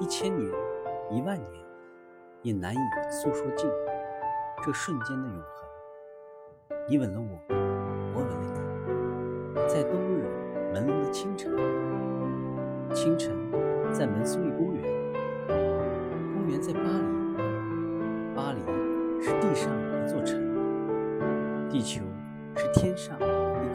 一千年，一万年，也难以诉说尽这瞬间的永恒。你吻了我，我吻了你。在冬日朦胧的清晨。清晨，在门苏利公园。公园在巴黎。巴黎是地上一座城。地球是天上一。